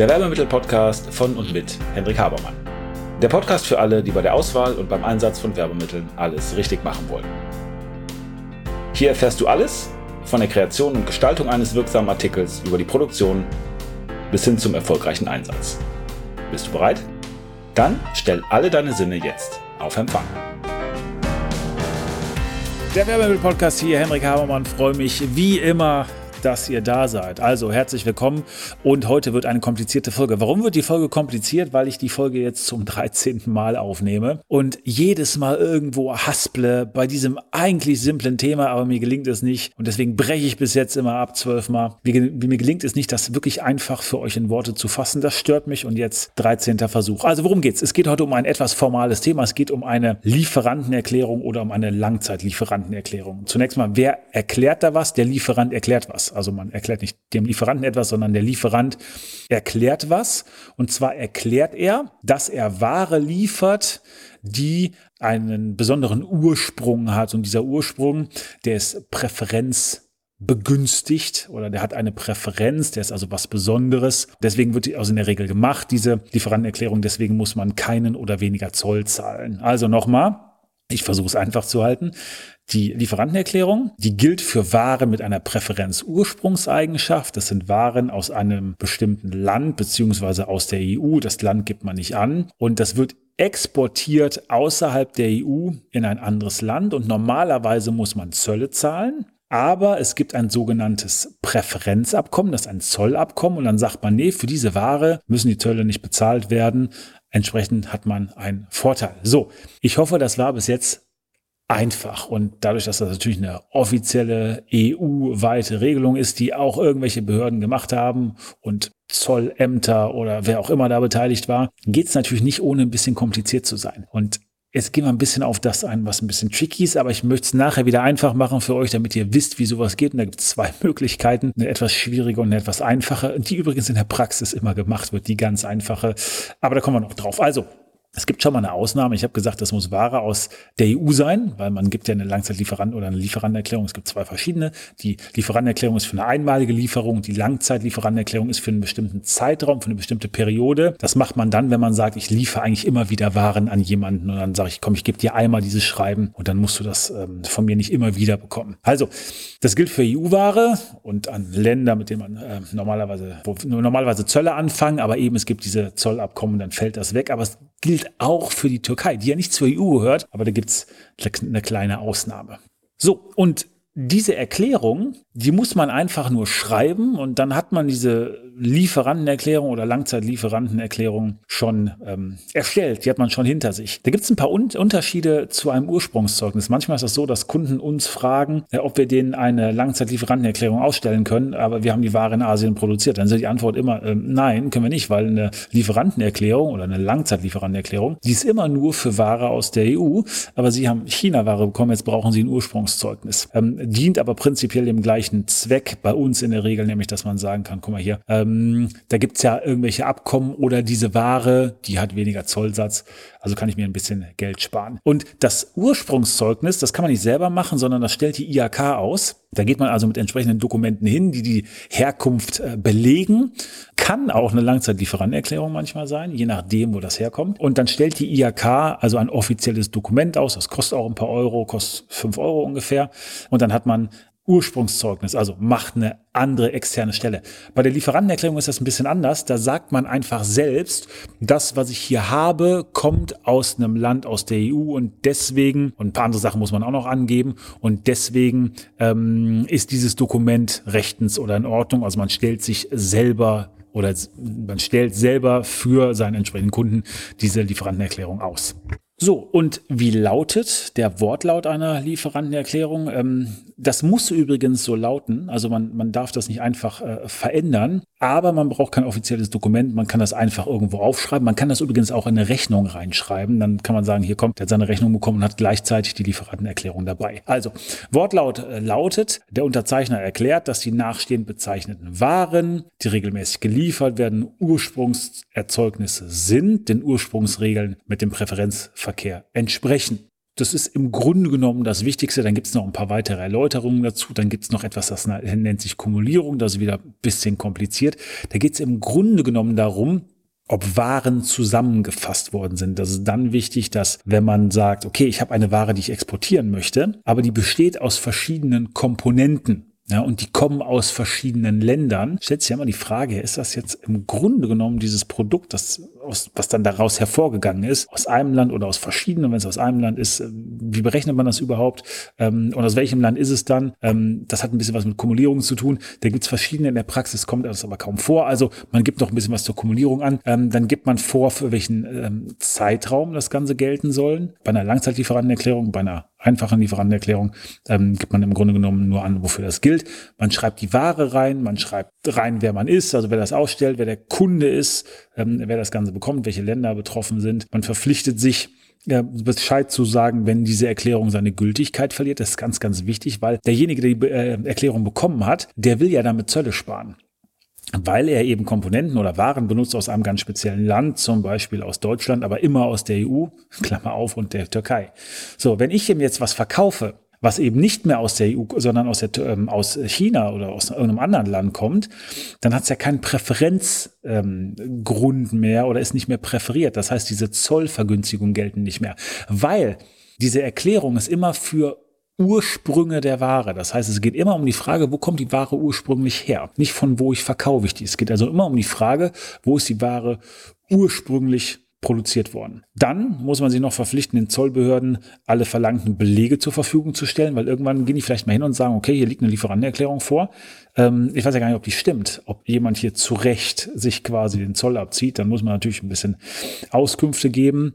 der Werbemittel-Podcast von und mit Hendrik Habermann. Der Podcast für alle, die bei der Auswahl und beim Einsatz von Werbemitteln alles richtig machen wollen. Hier erfährst du alles von der Kreation und Gestaltung eines wirksamen Artikels über die Produktion bis hin zum erfolgreichen Einsatz. Bist du bereit? Dann stell alle deine Sinne jetzt auf Empfang. Der Werbemittel-Podcast hier, Henrik Habermann, freue mich wie immer dass ihr da seid. Also herzlich willkommen und heute wird eine komplizierte Folge. Warum wird die Folge kompliziert? Weil ich die Folge jetzt zum 13. Mal aufnehme und jedes Mal irgendwo hasple bei diesem eigentlich simplen Thema, aber mir gelingt es nicht und deswegen breche ich bis jetzt immer ab zwölfmal. Mir, mir gelingt es nicht, das wirklich einfach für euch in Worte zu fassen. Das stört mich und jetzt 13. Versuch. Also worum geht's? Es geht heute um ein etwas formales Thema. Es geht um eine Lieferantenerklärung oder um eine Langzeitlieferantenerklärung. Zunächst mal, wer erklärt da was? Der Lieferant erklärt was. Also man erklärt nicht dem Lieferanten etwas, sondern der Lieferant erklärt was. Und zwar erklärt er, dass er Ware liefert, die einen besonderen Ursprung hat. Und dieser Ursprung, der ist Präferenz begünstigt oder der hat eine Präferenz, der ist also was Besonderes. Deswegen wird die also in der Regel gemacht, diese Lieferantenerklärung. Deswegen muss man keinen oder weniger Zoll zahlen. Also nochmal, ich versuche es einfach zu halten. Die Lieferantenerklärung, die gilt für Waren mit einer Präferenz-Ursprungseigenschaft. Das sind Waren aus einem bestimmten Land beziehungsweise aus der EU. Das Land gibt man nicht an. Und das wird exportiert außerhalb der EU in ein anderes Land. Und normalerweise muss man Zölle zahlen. Aber es gibt ein sogenanntes Präferenzabkommen, das ist ein Zollabkommen. Und dann sagt man, nee, für diese Ware müssen die Zölle nicht bezahlt werden. Entsprechend hat man einen Vorteil. So, ich hoffe, das war bis jetzt einfach. Und dadurch, dass das natürlich eine offizielle EU-weite Regelung ist, die auch irgendwelche Behörden gemacht haben und Zollämter oder wer auch immer da beteiligt war, geht es natürlich nicht ohne ein bisschen kompliziert zu sein. Und Jetzt gehen wir ein bisschen auf das ein, was ein bisschen tricky ist, aber ich möchte es nachher wieder einfach machen für euch, damit ihr wisst, wie sowas geht. Und da gibt es zwei Möglichkeiten, eine etwas schwierige und eine etwas einfache, die übrigens in der Praxis immer gemacht wird, die ganz einfache. Aber da kommen wir noch drauf. Also, es gibt schon mal eine Ausnahme. Ich habe gesagt, das muss Ware aus der EU sein, weil man gibt ja eine Langzeitlieferant oder eine Lieferantenerklärung. Es gibt zwei verschiedene. Die Lieferantenerklärung ist für eine einmalige Lieferung. Die Langzeitlieferantenerklärung ist für einen bestimmten Zeitraum, für eine bestimmte Periode. Das macht man dann, wenn man sagt, ich liefere eigentlich immer wieder Waren an jemanden und dann sage ich, komm, ich gebe dir einmal dieses Schreiben und dann musst du das ähm, von mir nicht immer wieder bekommen. Also, das gilt für EU-Ware und an Länder, mit denen man äh, normalerweise, wo normalerweise Zölle anfangen, aber eben es gibt diese Zollabkommen, dann fällt das weg. Aber es gilt auch für die Türkei, die ja nicht zur EU gehört, aber da gibt's eine kleine Ausnahme. So, und diese Erklärung, die muss man einfach nur schreiben und dann hat man diese Lieferantenerklärung oder Langzeitlieferantenerklärung schon ähm, erstellt. Die hat man schon hinter sich. Da gibt es ein paar Un Unterschiede zu einem Ursprungszeugnis. Manchmal ist es das so, dass Kunden uns fragen, äh, ob wir denen eine Langzeitlieferantenerklärung ausstellen können, aber wir haben die Ware in Asien produziert. Dann ist die Antwort immer, äh, nein, können wir nicht, weil eine Lieferantenerklärung oder eine Langzeitlieferantenerklärung, die ist immer nur für Ware aus der EU, aber Sie haben China-Ware bekommen, jetzt brauchen Sie ein Ursprungszeugnis. Ähm, dient aber prinzipiell dem gleichen Zweck bei uns in der Regel, nämlich dass man sagen kann, guck mal hier, ähm, da gibt's ja irgendwelche Abkommen oder diese Ware, die hat weniger Zollsatz, also kann ich mir ein bisschen Geld sparen. Und das Ursprungszeugnis, das kann man nicht selber machen, sondern das stellt die IHK aus. Da geht man also mit entsprechenden Dokumenten hin, die die Herkunft äh, belegen. Kann auch eine Langzeitlieferantenerklärung manchmal sein, je nachdem, wo das herkommt. Und dann stellt die IHK also ein offizielles Dokument aus. Das kostet auch ein paar Euro, kostet fünf Euro ungefähr. Und dann hat man Ursprungszeugnis, also macht eine andere externe Stelle. Bei der Lieferantenerklärung ist das ein bisschen anders. Da sagt man einfach selbst, das, was ich hier habe, kommt aus einem Land aus der EU und deswegen, und ein paar andere Sachen muss man auch noch angeben, und deswegen ähm, ist dieses Dokument rechtens oder in Ordnung. Also man stellt sich selber oder man stellt selber für seinen entsprechenden Kunden diese Lieferantenerklärung aus. So, und wie lautet der Wortlaut einer Lieferantenerklärung? Ähm, das muss übrigens so lauten, also man, man darf das nicht einfach äh, verändern, aber man braucht kein offizielles Dokument, man kann das einfach irgendwo aufschreiben. Man kann das übrigens auch in eine Rechnung reinschreiben. Dann kann man sagen, hier kommt, der hat seine Rechnung bekommen und hat gleichzeitig die Lieferantenerklärung dabei. Also, Wortlaut äh, lautet, der Unterzeichner erklärt, dass die nachstehend bezeichneten Waren, die regelmäßig geliefert werden, Ursprungserzeugnisse sind, den Ursprungsregeln mit dem Präferenzverkehr entsprechen. Das ist im Grunde genommen das Wichtigste. Dann gibt es noch ein paar weitere Erläuterungen dazu. Dann gibt es noch etwas, das nennt sich Kumulierung. Das ist wieder ein bisschen kompliziert. Da geht es im Grunde genommen darum, ob Waren zusammengefasst worden sind. Das ist dann wichtig, dass wenn man sagt, okay, ich habe eine Ware, die ich exportieren möchte, aber die besteht aus verschiedenen Komponenten. Ja, und die kommen aus verschiedenen Ländern. Stellt sich ja immer die Frage, ist das jetzt im Grunde genommen dieses Produkt, das aus, was dann daraus hervorgegangen ist, aus einem Land oder aus verschiedenen, wenn es aus einem Land ist, äh, wie berechnet man das überhaupt? Ähm, und aus welchem Land ist es dann? Ähm, das hat ein bisschen was mit Kumulierung zu tun. Da gibt es verschiedene, in der Praxis kommt das aber kaum vor. Also man gibt noch ein bisschen was zur Kumulierung an. Ähm, dann gibt man vor, für welchen ähm, Zeitraum das Ganze gelten sollen. Bei einer Langzeitlieferantenerklärung, bei einer einfachen Lieferantenerklärung ähm, gibt man im Grunde genommen nur an, wofür das gilt. Man schreibt die Ware rein, man schreibt rein, wer man ist, also wer das ausstellt, wer der Kunde ist, ähm, wer das Ganze bekommt, welche Länder betroffen sind. Man verpflichtet sich, ja, Bescheid zu sagen, wenn diese Erklärung seine Gültigkeit verliert. Das ist ganz, ganz wichtig, weil derjenige, der die äh, Erklärung bekommen hat, der will ja damit Zölle sparen weil er eben Komponenten oder Waren benutzt aus einem ganz speziellen Land, zum Beispiel aus Deutschland, aber immer aus der EU, Klammer auf, und der Türkei. So, wenn ich ihm jetzt was verkaufe, was eben nicht mehr aus der EU, sondern aus, der, ähm, aus China oder aus irgendeinem anderen Land kommt, dann hat es ja keinen Präferenzgrund ähm, mehr oder ist nicht mehr präferiert. Das heißt, diese Zollvergünstigungen gelten nicht mehr, weil diese Erklärung ist immer für Ursprünge der Ware. Das heißt, es geht immer um die Frage, wo kommt die Ware ursprünglich her? Nicht von wo ich verkaufe ich die. Es geht also immer um die Frage, wo ist die Ware ursprünglich produziert worden. Dann muss man sich noch verpflichten, den Zollbehörden alle verlangten Belege zur Verfügung zu stellen, weil irgendwann gehen die vielleicht mal hin und sagen, okay, hier liegt eine Lieferantenerklärung vor. Ähm, ich weiß ja gar nicht, ob die stimmt, ob jemand hier zu Recht sich quasi den Zoll abzieht. Dann muss man natürlich ein bisschen Auskünfte geben.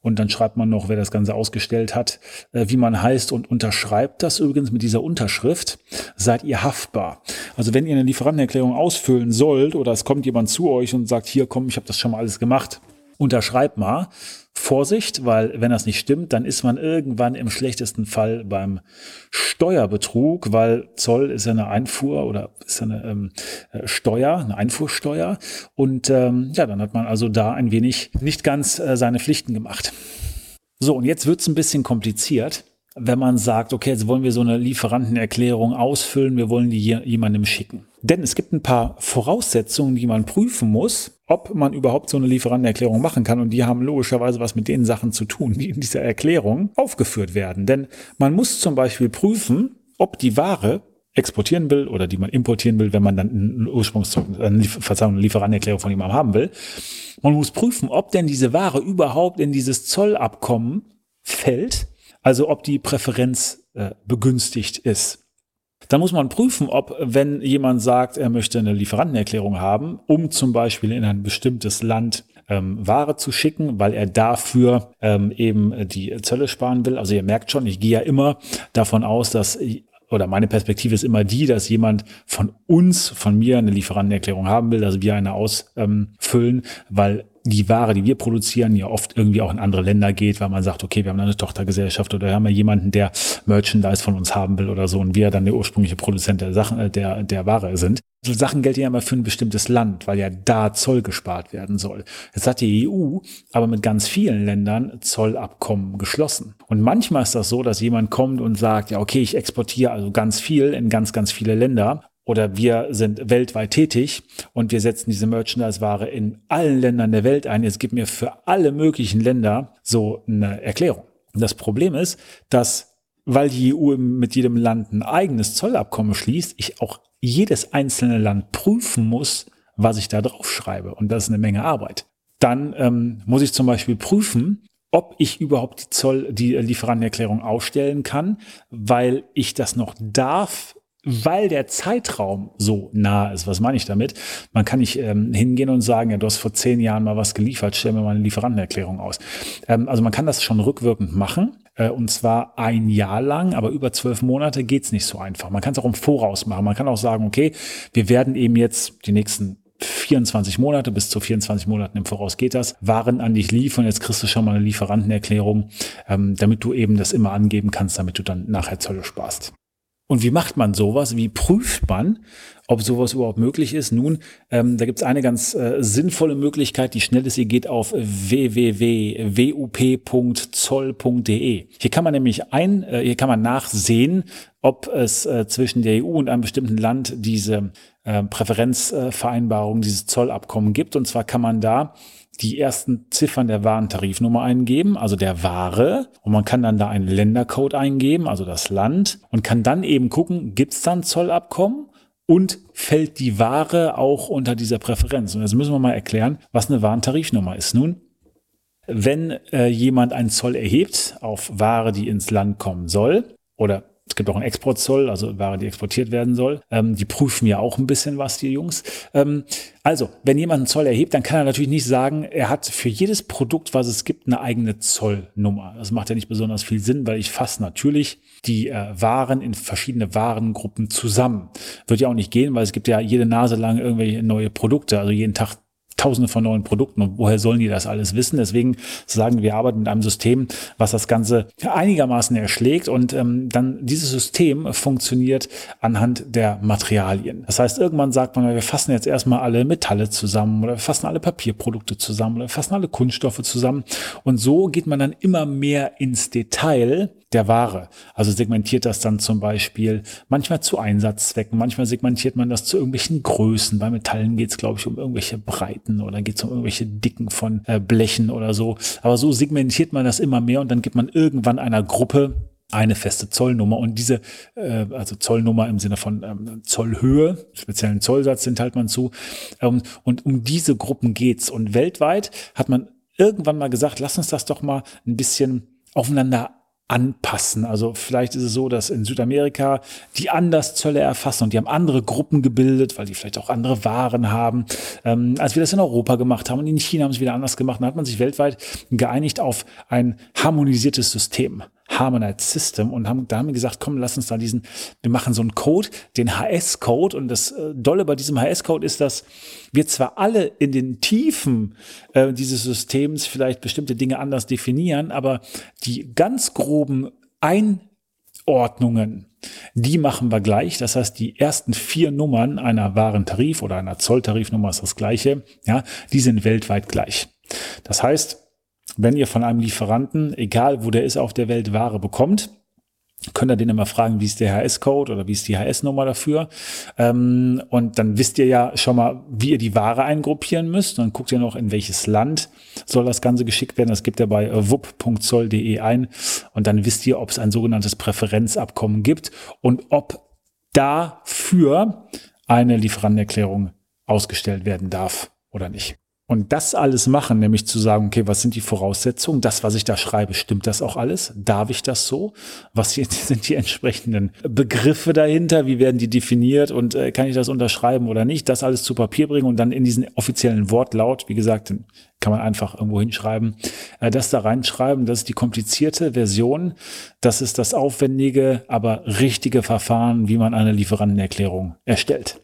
Und dann schreibt man noch, wer das Ganze ausgestellt hat, äh, wie man heißt und unterschreibt das übrigens mit dieser Unterschrift, seid ihr haftbar. Also wenn ihr eine Lieferantenerklärung ausfüllen sollt oder es kommt jemand zu euch und sagt, hier komm, ich habe das schon mal alles gemacht, unterschreibt mal. Vorsicht, weil wenn das nicht stimmt, dann ist man irgendwann im schlechtesten Fall beim Steuerbetrug, weil Zoll ist ja eine Einfuhr oder ist eine ähm, äh, Steuer, eine Einfuhrsteuer. Und ähm, ja, dann hat man also da ein wenig nicht ganz äh, seine Pflichten gemacht. So, und jetzt wird's ein bisschen kompliziert wenn man sagt, okay, jetzt wollen wir so eine Lieferantenerklärung ausfüllen, wir wollen die jemandem schicken. Denn es gibt ein paar Voraussetzungen, die man prüfen muss, ob man überhaupt so eine Lieferantenerklärung machen kann. Und die haben logischerweise was mit den Sachen zu tun, die in dieser Erklärung aufgeführt werden. Denn man muss zum Beispiel prüfen, ob die Ware exportieren will oder die man importieren will, wenn man dann ein Ursprungszeugnis, eine, Verzeihung, Lieferantenerklärung von jemandem haben will. Man muss prüfen, ob denn diese Ware überhaupt in dieses Zollabkommen fällt also ob die Präferenz äh, begünstigt ist. Dann muss man prüfen, ob, wenn jemand sagt, er möchte eine Lieferantenerklärung haben, um zum Beispiel in ein bestimmtes Land ähm, Ware zu schicken, weil er dafür ähm, eben die Zölle sparen will. Also ihr merkt schon, ich gehe ja immer davon aus, dass oder meine Perspektive ist immer die, dass jemand von uns, von mir eine Lieferantenerklärung haben will, dass wir eine ausfüllen, weil die Ware, die wir produzieren, ja oft irgendwie auch in andere Länder geht, weil man sagt, okay, wir haben eine Tochtergesellschaft oder wir haben ja jemanden, der Merchandise von uns haben will oder so und wir dann der ursprüngliche Produzent der Sachen, äh, der, der Ware sind. So Sachen gelten ja immer für ein bestimmtes Land, weil ja da Zoll gespart werden soll. Jetzt hat die EU aber mit ganz vielen Ländern Zollabkommen geschlossen. Und manchmal ist das so, dass jemand kommt und sagt, ja, okay, ich exportiere also ganz viel in ganz, ganz viele Länder oder wir sind weltweit tätig und wir setzen diese Merchandise-Ware in allen Ländern der Welt ein. Jetzt gibt mir für alle möglichen Länder so eine Erklärung. Das Problem ist, dass, weil die EU mit jedem Land ein eigenes Zollabkommen schließt, ich auch jedes einzelne Land prüfen muss, was ich da drauf schreibe. Und das ist eine Menge Arbeit. Dann ähm, muss ich zum Beispiel prüfen, ob ich überhaupt die Zoll, die Lieferantenerklärung ausstellen kann, weil ich das noch darf weil der Zeitraum so nah ist. Was meine ich damit? Man kann nicht ähm, hingehen und sagen, ja, du hast vor zehn Jahren mal was geliefert, stell mir mal eine Lieferantenerklärung aus. Ähm, also man kann das schon rückwirkend machen. Äh, und zwar ein Jahr lang, aber über zwölf Monate geht's nicht so einfach. Man kann es auch im Voraus machen. Man kann auch sagen, okay, wir werden eben jetzt die nächsten 24 Monate, bis zu 24 Monaten im Voraus geht das, Waren an dich liefern. Jetzt kriegst du schon mal eine Lieferantenerklärung, ähm, damit du eben das immer angeben kannst, damit du dann nachher Zölle sparst. Und wie macht man sowas? Wie prüft man, ob sowas überhaupt möglich ist? Nun, ähm, da gibt es eine ganz äh, sinnvolle Möglichkeit, die schnell ist. Ihr geht auf www.wup.zoll.de. Hier kann man nämlich ein, äh, hier kann man nachsehen, ob es äh, zwischen der EU und einem bestimmten Land diese äh, Präferenzvereinbarung, dieses Zollabkommen gibt. Und zwar kann man da die ersten Ziffern der Warentarifnummer eingeben, also der Ware. Und man kann dann da einen Ländercode eingeben, also das Land, und kann dann eben gucken, gibt es dann Zollabkommen? Und fällt die Ware auch unter dieser Präferenz? Und jetzt müssen wir mal erklären, was eine Warentarifnummer ist. Nun, wenn äh, jemand einen Zoll erhebt auf Ware, die ins Land kommen soll, oder es gibt auch einen Exportzoll, also Ware, die exportiert werden soll. Ähm, die prüfen ja auch ein bisschen was, die Jungs. Ähm, also, wenn jemand einen Zoll erhebt, dann kann er natürlich nicht sagen, er hat für jedes Produkt, was es gibt, eine eigene Zollnummer. Das macht ja nicht besonders viel Sinn, weil ich fasse natürlich die äh, Waren in verschiedene Warengruppen zusammen. Wird ja auch nicht gehen, weil es gibt ja jede Nase lang irgendwelche neue Produkte. Also jeden Tag Tausende von neuen Produkten und woher sollen die das alles wissen? Deswegen sagen wir arbeiten mit einem System, was das Ganze einigermaßen erschlägt und ähm, dann dieses System funktioniert anhand der Materialien. Das heißt, irgendwann sagt man, wir fassen jetzt erstmal alle Metalle zusammen oder wir fassen alle Papierprodukte zusammen oder wir fassen alle Kunststoffe zusammen und so geht man dann immer mehr ins Detail der Ware. Also segmentiert das dann zum Beispiel manchmal zu Einsatzzwecken, manchmal segmentiert man das zu irgendwelchen Größen. Bei Metallen geht es, glaube ich, um irgendwelche Breiten oder geht es um irgendwelche Dicken von äh, Blechen oder so. Aber so segmentiert man das immer mehr und dann gibt man irgendwann einer Gruppe eine feste Zollnummer und diese, äh, also Zollnummer im Sinne von ähm, Zollhöhe, speziellen Zollsatz sind halt man zu. Ähm, und um diese Gruppen geht's. Und weltweit hat man irgendwann mal gesagt, lass uns das doch mal ein bisschen aufeinander anpassen. Also vielleicht ist es so, dass in Südamerika die anders Zölle erfassen und die haben andere Gruppen gebildet, weil die vielleicht auch andere Waren haben, ähm, als wir das in Europa gemacht haben. Und in China haben sie wieder anders gemacht. Dann hat man sich weltweit geeinigt auf ein harmonisiertes System. Harmonized System und haben, da haben wir gesagt, komm, lass uns da diesen, wir machen so einen Code, den HS-Code und das äh, Dolle bei diesem HS-Code ist, dass wir zwar alle in den Tiefen äh, dieses Systems vielleicht bestimmte Dinge anders definieren, aber die ganz groben Einordnungen, die machen wir gleich. Das heißt, die ersten vier Nummern einer Warentarif oder einer Zolltarifnummer ist das gleiche, ja, die sind weltweit gleich. Das heißt, wenn ihr von einem Lieferanten, egal wo der ist auf der Welt, Ware bekommt, könnt ihr den immer fragen, wie ist der HS-Code oder wie ist die HS-Nummer dafür. Ähm, und dann wisst ihr ja schon mal, wie ihr die Ware eingruppieren müsst. Und dann guckt ihr noch, in welches Land soll das Ganze geschickt werden. Das gibt ihr bei wupp.zoll.de ein. Und dann wisst ihr, ob es ein sogenanntes Präferenzabkommen gibt und ob dafür eine Lieferantenerklärung ausgestellt werden darf oder nicht. Und das alles machen, nämlich zu sagen, okay, was sind die Voraussetzungen? Das, was ich da schreibe, stimmt das auch alles? Darf ich das so? Was sind die entsprechenden Begriffe dahinter? Wie werden die definiert? Und äh, kann ich das unterschreiben oder nicht? Das alles zu Papier bringen und dann in diesen offiziellen Wortlaut, wie gesagt, kann man einfach irgendwo hinschreiben, äh, das da reinschreiben. Das ist die komplizierte Version. Das ist das aufwendige, aber richtige Verfahren, wie man eine Lieferantenerklärung erstellt.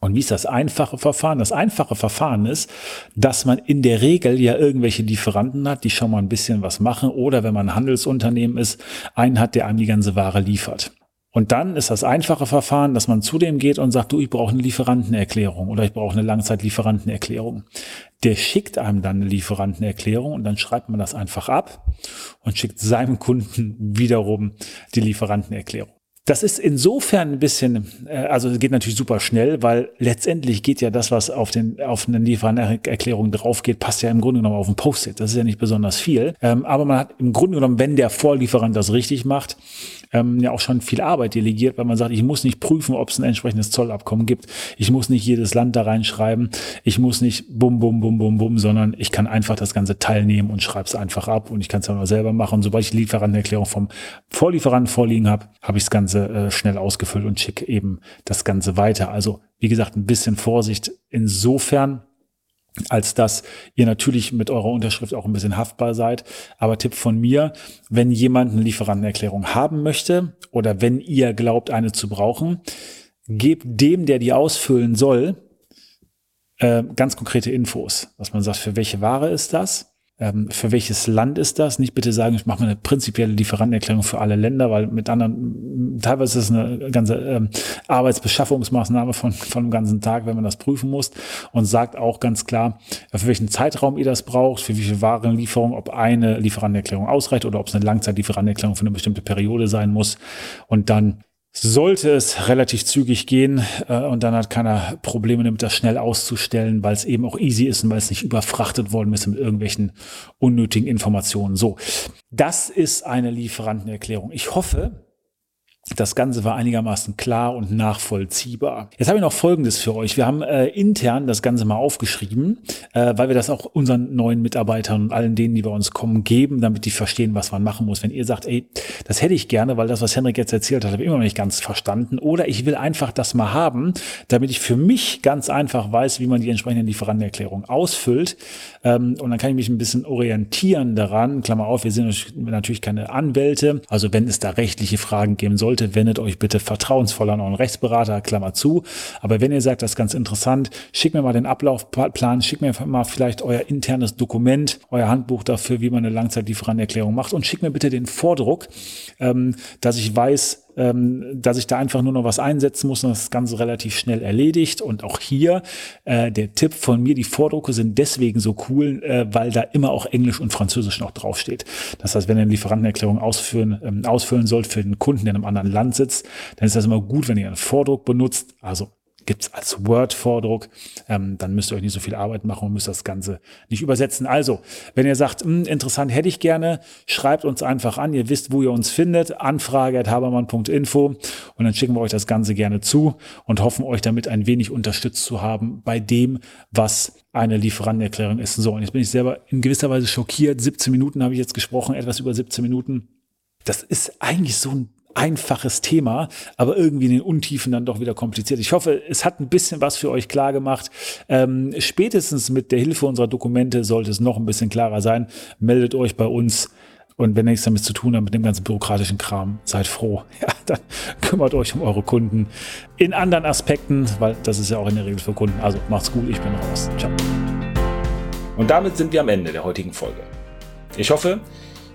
Und wie ist das einfache Verfahren? Das einfache Verfahren ist, dass man in der Regel ja irgendwelche Lieferanten hat, die schon mal ein bisschen was machen oder wenn man ein Handelsunternehmen ist, einen hat, der einem die ganze Ware liefert. Und dann ist das einfache Verfahren, dass man zu dem geht und sagt, du, ich brauche eine Lieferantenerklärung oder ich brauche eine Langzeitlieferantenerklärung. Der schickt einem dann eine Lieferantenerklärung und dann schreibt man das einfach ab und schickt seinem Kunden wiederum die Lieferantenerklärung. Das ist insofern ein bisschen, äh, also es geht natürlich super schnell, weil letztendlich geht ja das, was auf den auf eine Lieferantenerklärung drauf geht, passt ja im Grunde genommen auf ein Post-it. Das ist ja nicht besonders viel. Ähm, aber man hat im Grunde genommen, wenn der Vorlieferant das richtig macht, ähm, ja auch schon viel Arbeit delegiert, weil man sagt, ich muss nicht prüfen, ob es ein entsprechendes Zollabkommen gibt. Ich muss nicht jedes Land da reinschreiben. Ich muss nicht bum, bum, bum, bum, bum, sondern ich kann einfach das Ganze teilnehmen und schreibe es einfach ab und ich kann es dann auch selber machen. sobald ich die Lieferantenerklärung vom Vorlieferanten vorliegen habe, habe ich das Ganze äh, schnell ausgefüllt und schicke eben das Ganze weiter. Also wie gesagt, ein bisschen Vorsicht insofern, als dass ihr natürlich mit eurer Unterschrift auch ein bisschen haftbar seid. Aber Tipp von mir, wenn jemand eine Lieferantenerklärung haben möchte oder wenn ihr glaubt, eine zu brauchen, gebt dem, der die ausfüllen soll, äh, ganz konkrete Infos, dass man sagt, für welche Ware ist das? Ähm, für welches Land ist das? Nicht bitte sagen, ich mache mal eine prinzipielle Lieferantenerklärung für alle Länder, weil mit anderen, teilweise ist es eine ganze ähm, Arbeitsbeschaffungsmaßnahme von, von dem ganzen Tag, wenn man das prüfen muss und sagt auch ganz klar, für welchen Zeitraum ihr das braucht, für wie viel Warenlieferung, ob eine Lieferantenerklärung ausreicht oder ob es eine Langzeitlieferantenerklärung für eine bestimmte Periode sein muss. Und dann sollte es relativ zügig gehen äh, und dann hat keiner Probleme damit, das schnell auszustellen, weil es eben auch easy ist und weil es nicht überfrachtet worden ist mit irgendwelchen unnötigen Informationen. So, das ist eine Lieferantenerklärung. Ich hoffe, das Ganze war einigermaßen klar und nachvollziehbar. Jetzt habe ich noch Folgendes für euch. Wir haben äh, intern das Ganze mal aufgeschrieben, äh, weil wir das auch unseren neuen Mitarbeitern und allen denen, die bei uns kommen, geben, damit die verstehen, was man machen muss. Wenn ihr sagt, ey, das hätte ich gerne, weil das, was Henrik jetzt erzählt hat, habe ich immer noch nicht ganz verstanden. Oder ich will einfach das mal haben, damit ich für mich ganz einfach weiß, wie man die entsprechende Lieferantenerklärung ausfüllt. Ähm, und dann kann ich mich ein bisschen orientieren daran. Klammer auf, wir sind natürlich keine Anwälte. Also wenn es da rechtliche Fragen geben sollte, sollte, wendet euch bitte vertrauensvoll an euren Rechtsberater, Klammer zu. Aber wenn ihr sagt, das ist ganz interessant, schickt mir mal den Ablaufplan, schickt mir mal vielleicht euer internes Dokument, euer Handbuch dafür, wie man eine Langzeitlieferantenerklärung macht und schickt mir bitte den Vordruck, ähm, dass ich weiß, ähm, dass ich da einfach nur noch was einsetzen muss und das Ganze relativ schnell erledigt. Und auch hier äh, der Tipp von mir, die Vordrucke sind deswegen so cool, äh, weil da immer auch Englisch und Französisch noch draufsteht. Das heißt, wenn ihr eine Lieferantenerklärung ausführen, ähm, ausfüllen sollt für den Kunden, der in einem anderen Land sitzt, dann ist das immer gut, wenn ihr einen Vordruck benutzt. Also gibt es als Word-Vordruck. Ähm, dann müsst ihr euch nicht so viel Arbeit machen und müsst das Ganze nicht übersetzen. Also, wenn ihr sagt, hm, interessant hätte ich gerne, schreibt uns einfach an. Ihr wisst, wo ihr uns findet. Anfrage.habermann.info und dann schicken wir euch das Ganze gerne zu und hoffen euch damit ein wenig unterstützt zu haben bei dem, was eine Lieferantenerklärung ist. So, und jetzt bin ich selber in gewisser Weise schockiert. 17 Minuten habe ich jetzt gesprochen, etwas über 17 Minuten. Das ist eigentlich so ein einfaches Thema, aber irgendwie in den Untiefen dann doch wieder kompliziert. Ich hoffe, es hat ein bisschen was für euch klar gemacht. Ähm, spätestens mit der Hilfe unserer Dokumente sollte es noch ein bisschen klarer sein. Meldet euch bei uns. Und wenn ihr nichts damit zu tun habt, mit dem ganzen bürokratischen Kram, seid froh. Ja, dann kümmert euch um eure Kunden in anderen Aspekten, weil das ist ja auch in der Regel für Kunden. Also macht's gut, ich bin raus. Ciao. Und damit sind wir am Ende der heutigen Folge. Ich hoffe,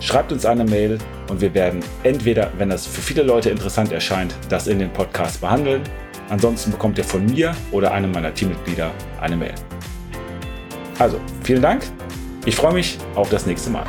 Schreibt uns eine Mail und wir werden entweder, wenn das für viele Leute interessant erscheint, das in den Podcast behandeln. Ansonsten bekommt ihr von mir oder einem meiner Teammitglieder eine Mail. Also, vielen Dank. Ich freue mich auf das nächste Mal.